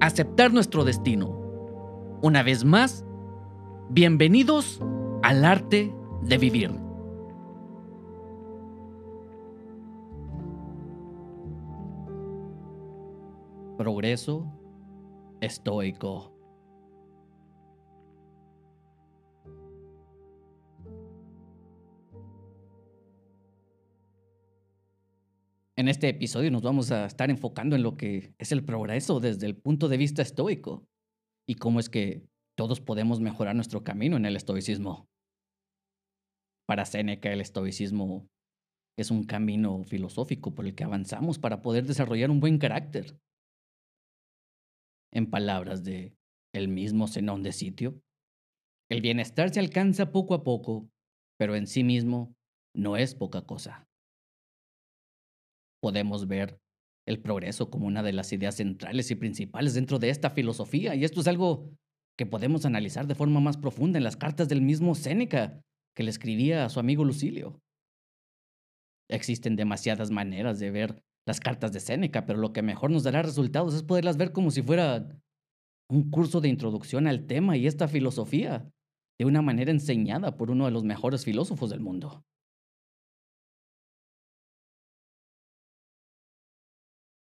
aceptar nuestro destino. Una vez más, bienvenidos al arte de vivir. Progreso estoico. En este episodio nos vamos a estar enfocando en lo que es el progreso desde el punto de vista estoico y cómo es que todos podemos mejorar nuestro camino en el estoicismo. Para Séneca, el estoicismo es un camino filosófico por el que avanzamos para poder desarrollar un buen carácter. En palabras de el mismo Zenón de Sitio, el bienestar se alcanza poco a poco, pero en sí mismo no es poca cosa podemos ver el progreso como una de las ideas centrales y principales dentro de esta filosofía. Y esto es algo que podemos analizar de forma más profunda en las cartas del mismo Séneca que le escribía a su amigo Lucilio. Existen demasiadas maneras de ver las cartas de Séneca, pero lo que mejor nos dará resultados es poderlas ver como si fuera un curso de introducción al tema y esta filosofía, de una manera enseñada por uno de los mejores filósofos del mundo.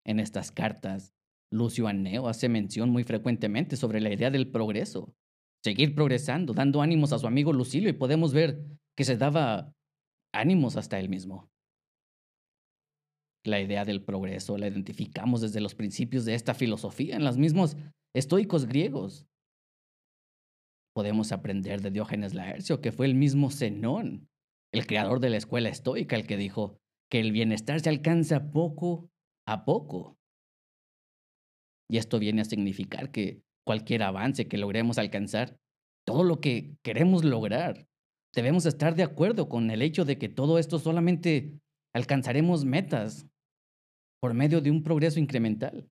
En estas cartas, Lucio Anneo hace mención muy frecuentemente sobre la idea del progreso, seguir progresando, dando ánimos a su amigo Lucilio y podemos ver que se daba ánimos hasta él mismo. La idea del progreso la identificamos desde los principios de esta filosofía en los mismos estoicos griegos. Podemos aprender de Diógenes Laercio, que fue el mismo Zenón, el creador de la escuela estoica, el que dijo que el bienestar se alcanza poco a poco. Y esto viene a significar que cualquier avance que logremos alcanzar, todo lo que queremos lograr, debemos estar de acuerdo con el hecho de que todo esto solamente alcanzaremos metas por medio de un progreso incremental.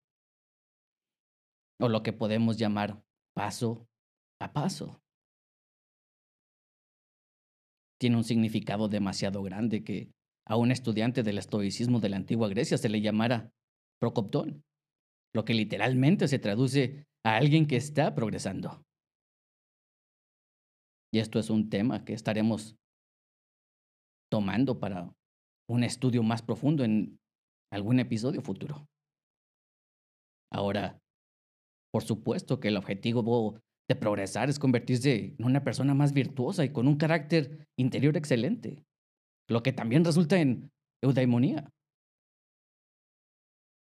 O lo que podemos llamar paso a paso. Tiene un significado demasiado grande que a un estudiante del estoicismo de la antigua Grecia se le llamara procoptón, lo que literalmente se traduce a alguien que está progresando. Y esto es un tema que estaremos tomando para un estudio más profundo en algún episodio futuro. Ahora, por supuesto que el objetivo de progresar es convertirse en una persona más virtuosa y con un carácter interior excelente lo que también resulta en eudaimonía,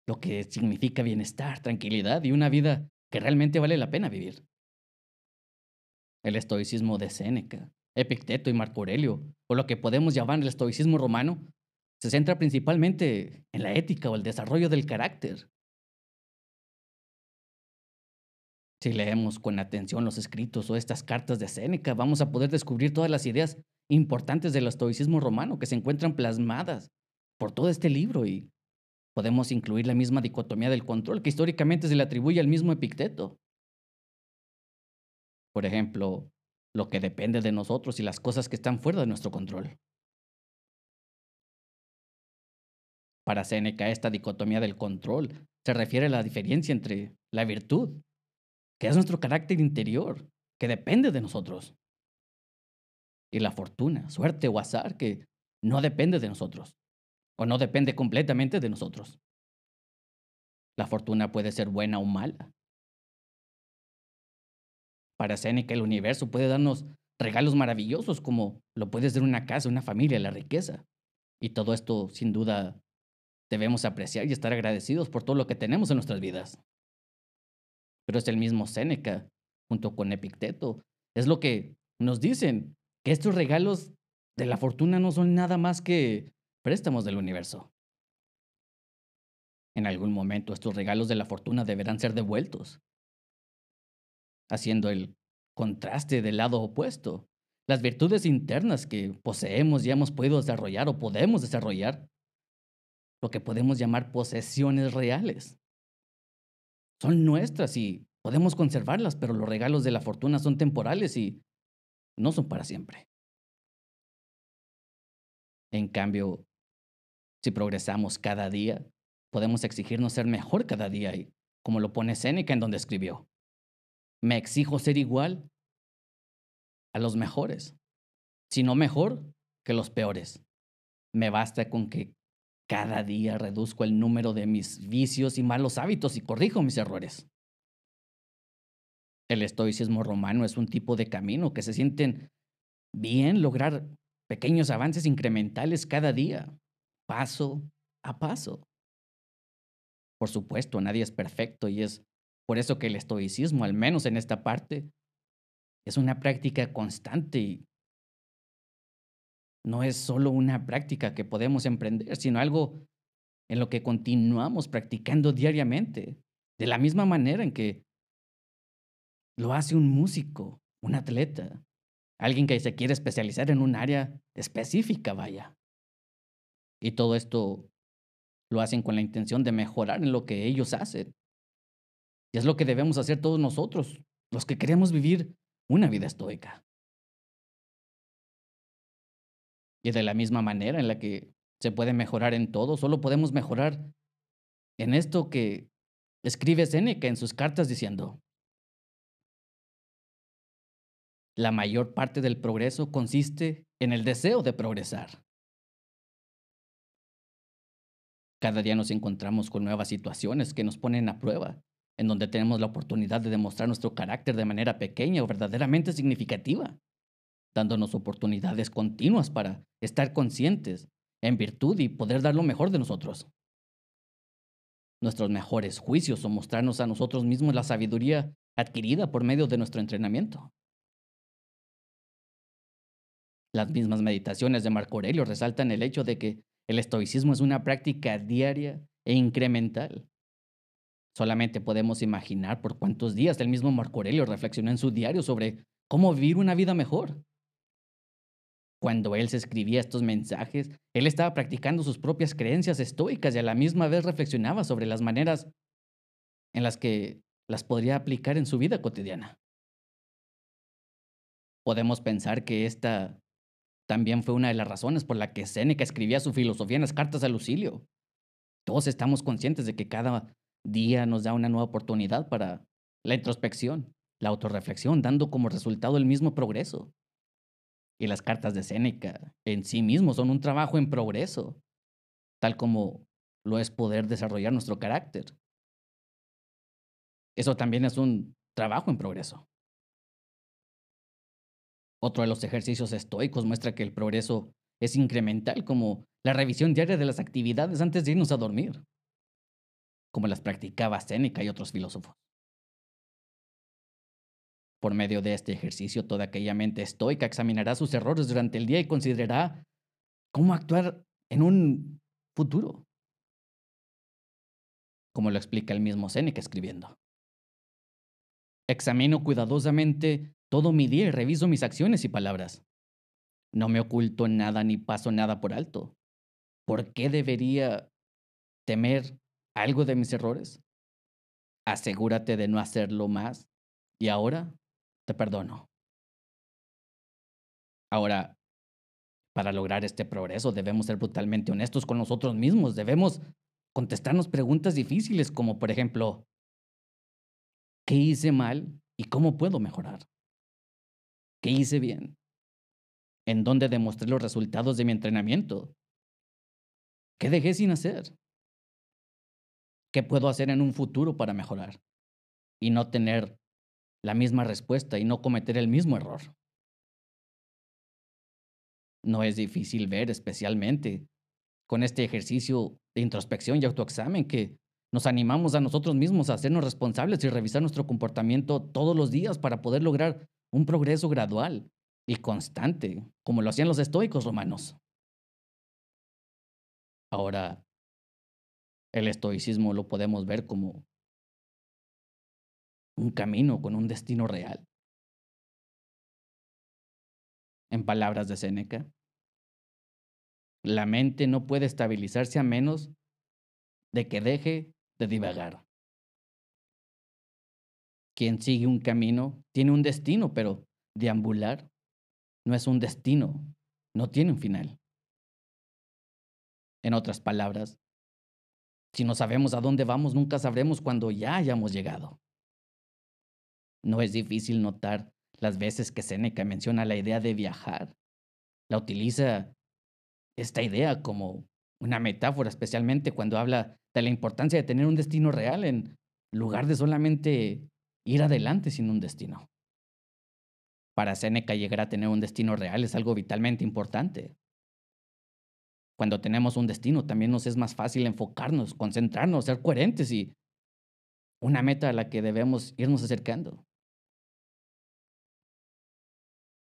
lo que significa bienestar, tranquilidad y una vida que realmente vale la pena vivir. El estoicismo de Séneca, Epicteto y Marco Aurelio, o lo que podemos llamar el estoicismo romano, se centra principalmente en la ética o el desarrollo del carácter. Si leemos con atención los escritos o estas cartas de Séneca, vamos a poder descubrir todas las ideas importantes del estoicismo romano que se encuentran plasmadas por todo este libro y podemos incluir la misma dicotomía del control que históricamente se le atribuye al mismo Epicteto. Por ejemplo, lo que depende de nosotros y las cosas que están fuera de nuestro control. Para Séneca, esta dicotomía del control se refiere a la diferencia entre la virtud, que es nuestro carácter interior, que depende de nosotros, y la fortuna, suerte o azar que no depende de nosotros o no depende completamente de nosotros. La fortuna puede ser buena o mala. Para Séneca el universo puede darnos regalos maravillosos como lo puede ser una casa, una familia, la riqueza. Y todo esto sin duda debemos apreciar y estar agradecidos por todo lo que tenemos en nuestras vidas. Pero es el mismo Séneca, junto con Epicteto, es lo que nos dicen que estos regalos de la fortuna no son nada más que préstamos del universo. En algún momento estos regalos de la fortuna deberán ser devueltos, haciendo el contraste del lado opuesto. Las virtudes internas que poseemos y hemos podido desarrollar o podemos desarrollar, lo que podemos llamar posesiones reales. Son nuestras y podemos conservarlas, pero los regalos de la fortuna son temporales y no son para siempre. En cambio, si progresamos cada día, podemos exigirnos ser mejor cada día y, como lo pone Séneca en donde escribió, me exijo ser igual a los mejores, si no mejor que los peores. Me basta con que cada día reduzco el número de mis vicios y malos hábitos y corrijo mis errores. El estoicismo romano es un tipo de camino que se sienten bien lograr pequeños avances incrementales cada día, paso a paso. Por supuesto, nadie es perfecto y es por eso que el estoicismo, al menos en esta parte, es una práctica constante y no es solo una práctica que podemos emprender, sino algo en lo que continuamos practicando diariamente, de la misma manera en que lo hace un músico, un atleta, alguien que se quiere especializar en un área específica, vaya. Y todo esto lo hacen con la intención de mejorar en lo que ellos hacen. Y es lo que debemos hacer todos nosotros, los que queremos vivir una vida estoica. Y de la misma manera en la que se puede mejorar en todo, solo podemos mejorar en esto que escribe Seneca en sus cartas diciendo, la mayor parte del progreso consiste en el deseo de progresar. Cada día nos encontramos con nuevas situaciones que nos ponen a prueba en donde tenemos la oportunidad de demostrar nuestro carácter de manera pequeña o verdaderamente significativa, dándonos oportunidades continuas para estar conscientes en virtud y poder dar lo mejor de nosotros. Nuestros mejores juicios o mostrarnos a nosotros mismos la sabiduría adquirida por medio de nuestro entrenamiento. Las mismas meditaciones de Marco Aurelio resaltan el hecho de que el estoicismo es una práctica diaria e incremental Solamente podemos imaginar por cuántos días el mismo Marco Aurelio reflexionó en su diario sobre cómo vivir una vida mejor. Cuando él se escribía estos mensajes, él estaba practicando sus propias creencias estoicas y a la misma vez reflexionaba sobre las maneras en las que las podría aplicar en su vida cotidiana. Podemos pensar que esta también fue una de las razones por la que Séneca escribía su filosofía en las cartas a Lucilio. Todos estamos conscientes de que cada día nos da una nueva oportunidad para la introspección, la autorreflexión, dando como resultado el mismo progreso. Las cartas de Séneca en sí mismos son un trabajo en progreso, tal como lo es poder desarrollar nuestro carácter. Eso también es un trabajo en progreso. Otro de los ejercicios estoicos muestra que el progreso es incremental, como la revisión diaria de las actividades antes de irnos a dormir como las practicaba Séneca y otros filósofos. Por medio de este ejercicio, toda aquella mente estoica examinará sus errores durante el día y considerará cómo actuar en un futuro, como lo explica el mismo Séneca escribiendo. Examino cuidadosamente todo mi día y reviso mis acciones y palabras. No me oculto nada ni paso nada por alto. ¿Por qué debería temer algo de mis errores? Asegúrate de no hacerlo más y ahora te perdono. Ahora, para lograr este progreso debemos ser brutalmente honestos con nosotros mismos, debemos contestarnos preguntas difíciles como por ejemplo, ¿qué hice mal y cómo puedo mejorar? ¿Qué hice bien? ¿En dónde demostré los resultados de mi entrenamiento? ¿Qué dejé sin hacer? ¿Qué puedo hacer en un futuro para mejorar? Y no tener la misma respuesta y no cometer el mismo error. No es difícil ver, especialmente con este ejercicio de introspección y autoexamen, que nos animamos a nosotros mismos a hacernos responsables y revisar nuestro comportamiento todos los días para poder lograr un progreso gradual y constante, como lo hacían los estoicos romanos. Ahora, El estoicismo lo podemos ver como un camino con un destino real. En palabras de Séneca, la mente no puede estabilizarse a menos de que deje de divagar. Quien sigue un camino tiene un destino, pero deambular no es un destino, no tiene un final. En otras palabras, si no sabemos a dónde vamos, nunca sabremos cuando ya hayamos llegado. No es difícil notar las veces que Seneca menciona la idea de viajar. La utiliza esta idea como una metáfora, especialmente cuando habla de la importancia de tener un destino real en lugar de solamente ir adelante sin un destino. Para Seneca llegar a tener un destino real es algo vitalmente importante. Cuando tenemos un destino también nos es más fácil enfocarnos, concentrarnos, ser coherentes y una meta a la que debemos irnos acercando.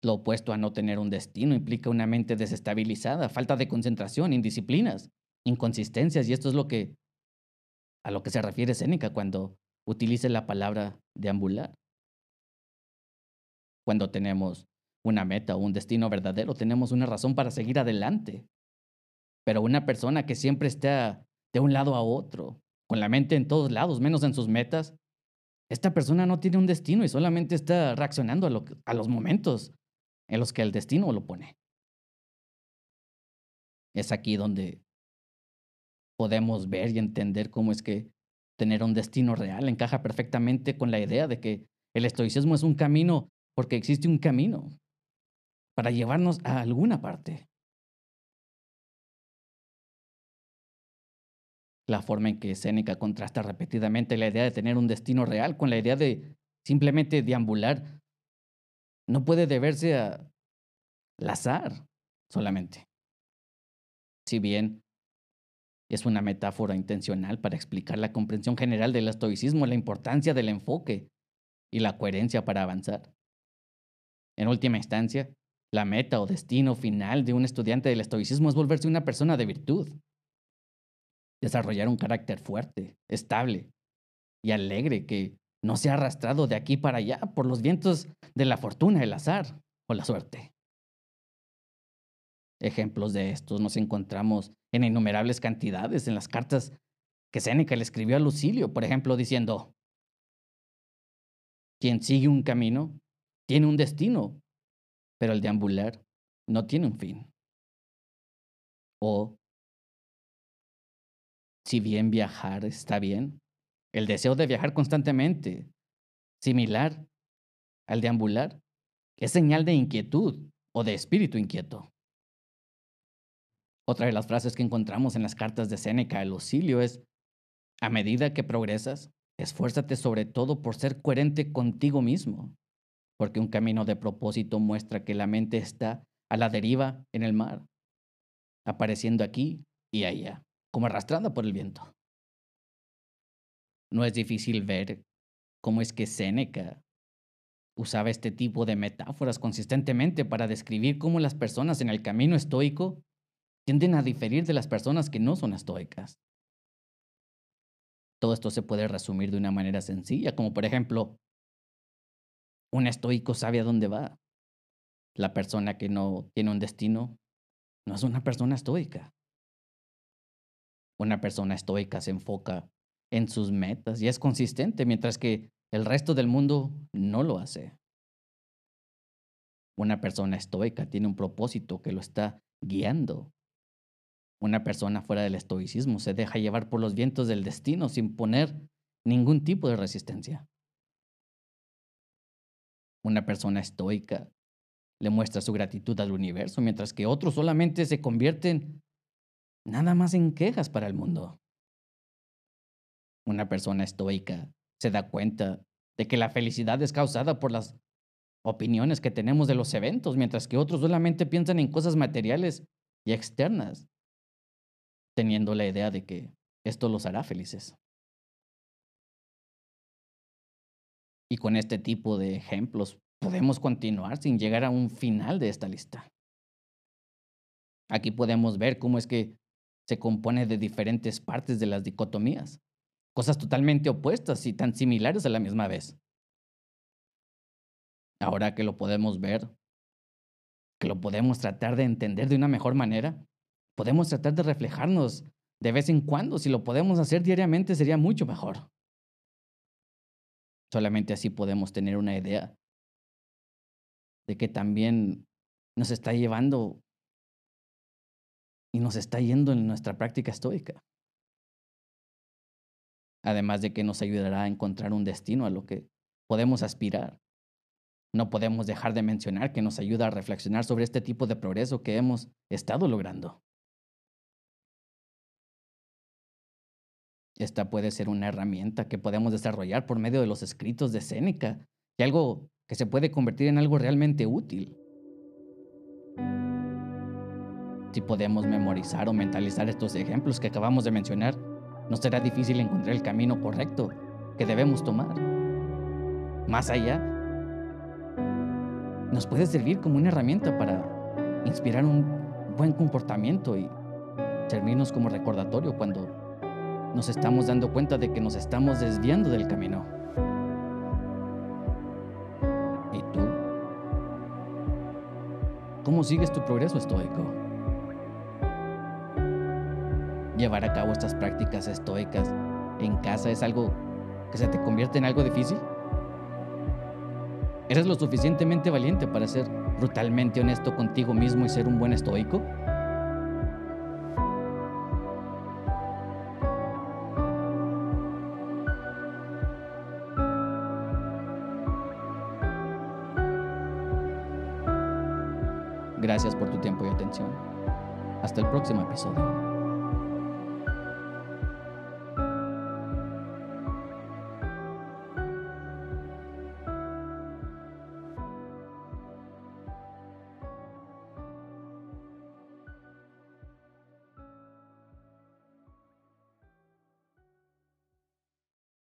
Lo opuesto a no tener un destino implica una mente desestabilizada, falta de concentración, indisciplinas, inconsistencias y esto es lo que a lo que se refiere Séneca cuando utilice la palabra deambular. Cuando tenemos una meta o un destino verdadero, tenemos una razón para seguir adelante. Pero una persona que siempre está de un lado a otro, con la mente en todos lados, menos en sus metas, esta persona no tiene un destino y solamente está reaccionando a los momentos en los que el destino lo pone. Es aquí donde podemos ver y entender cómo es que tener un destino real encaja perfectamente con la idea de que el estoicismo es un camino porque existe un camino para llevarnos a alguna parte. La forma en que Séneca contrasta repetidamente la idea de tener un destino real con la idea de simplemente deambular no puede deberse a al azar solamente. Si bien es una metáfora intencional para explicar la comprensión general del estoicismo, la importancia del enfoque y la coherencia para avanzar. En última instancia, la meta o destino final de un estudiante del estoicismo es volverse una persona de virtud, desarrollar un carácter fuerte, estable y alegre que no sea arrastrado de aquí para allá por los vientos de la fortuna, el azar o la suerte. Ejemplos de estos nos encontramos en innumerables cantidades en las cartas que Séneca le escribió a Lucilio, por ejemplo, diciendo, quien sigue un camino tiene un destino, pero el deambular no tiene un fin. O, si bien viajar está bien, el deseo de viajar constantemente, similar al deambular, es señal de inquietud o de espíritu inquieto. Otra de las frases que encontramos en las cartas de Séneca al Lucilio es, a medida que progresas, esfuérzate sobre todo por ser coherente contigo mismo, porque un camino de propósito muestra que la mente está a la deriva en el mar, apareciendo aquí y allá, como arrastrada por el viento. No es difícil ver cómo es que Séneca usaba este tipo de metáforas consistentemente para describir cómo las personas en el camino estoico tienden a diferir de las personas que no son estoicas. Todo esto se puede resumir de una manera sencilla, como por ejemplo, un estoico sabe a dónde va. La persona que no tiene un destino no es una persona estoica. Una persona estoica se enfoca en sus metas y es consistente, mientras que el resto del mundo no lo hace. Una persona estoica tiene un propósito que lo está guiando una persona fuera del estoicismo se deja llevar por los vientos del destino sin poner ningún tipo de resistencia. Una persona estoica le muestra su gratitud al universo, mientras que otros solamente se convierten nada más en quejas para el mundo. Una persona estoica se da cuenta de que la felicidad es causada por las opiniones que tenemos de los eventos, mientras que otros solamente piensan en cosas materiales y externas teniendo la idea de que esto los hará felices. Y con este tipo de ejemplos podemos continuar sin llegar a un final de esta lista. Aquí podemos ver cómo es que se compone de diferentes partes de las dicotomías, cosas totalmente opuestas y tan similares a la misma vez. Ahora que lo podemos ver, que lo podemos tratar de entender de una mejor manera, podemos tratar de reflejarnos de vez en cuando. Si lo podemos hacer diariamente sería mucho mejor. Solamente así podemos tener una idea de que también nos está llevando y nos está yendo en nuestra práctica estoica. Además de que nos ayudará a encontrar un destino a lo que podemos aspirar. No podemos dejar de mencionar que nos ayuda a reflexionar sobre este tipo de progreso que hemos estado logrando. Esta puede ser una herramienta que podemos desarrollar por medio de los escritos de Séneca y algo que se puede convertir en algo realmente útil. Si podemos memorizar o mentalizar estos ejemplos que acabamos de mencionar, no será difícil encontrar el camino correcto que debemos tomar. Más allá, nos puede servir como una herramienta para inspirar un buen comportamiento y servirnos como recordatorio cuando nos estamos dando cuenta de que nos estamos desviando del camino. ¿Y tú? ¿Cómo sigues tu progreso estoico? Llevar a cabo estas prácticas estoicas en casa es algo que se te convierte en algo difícil? ¿Eres lo suficientemente valiente para ser brutalmente honesto contigo mismo y ser un buen estoico? Gracias por tu tiempo y atención. Hasta el próximo episodio.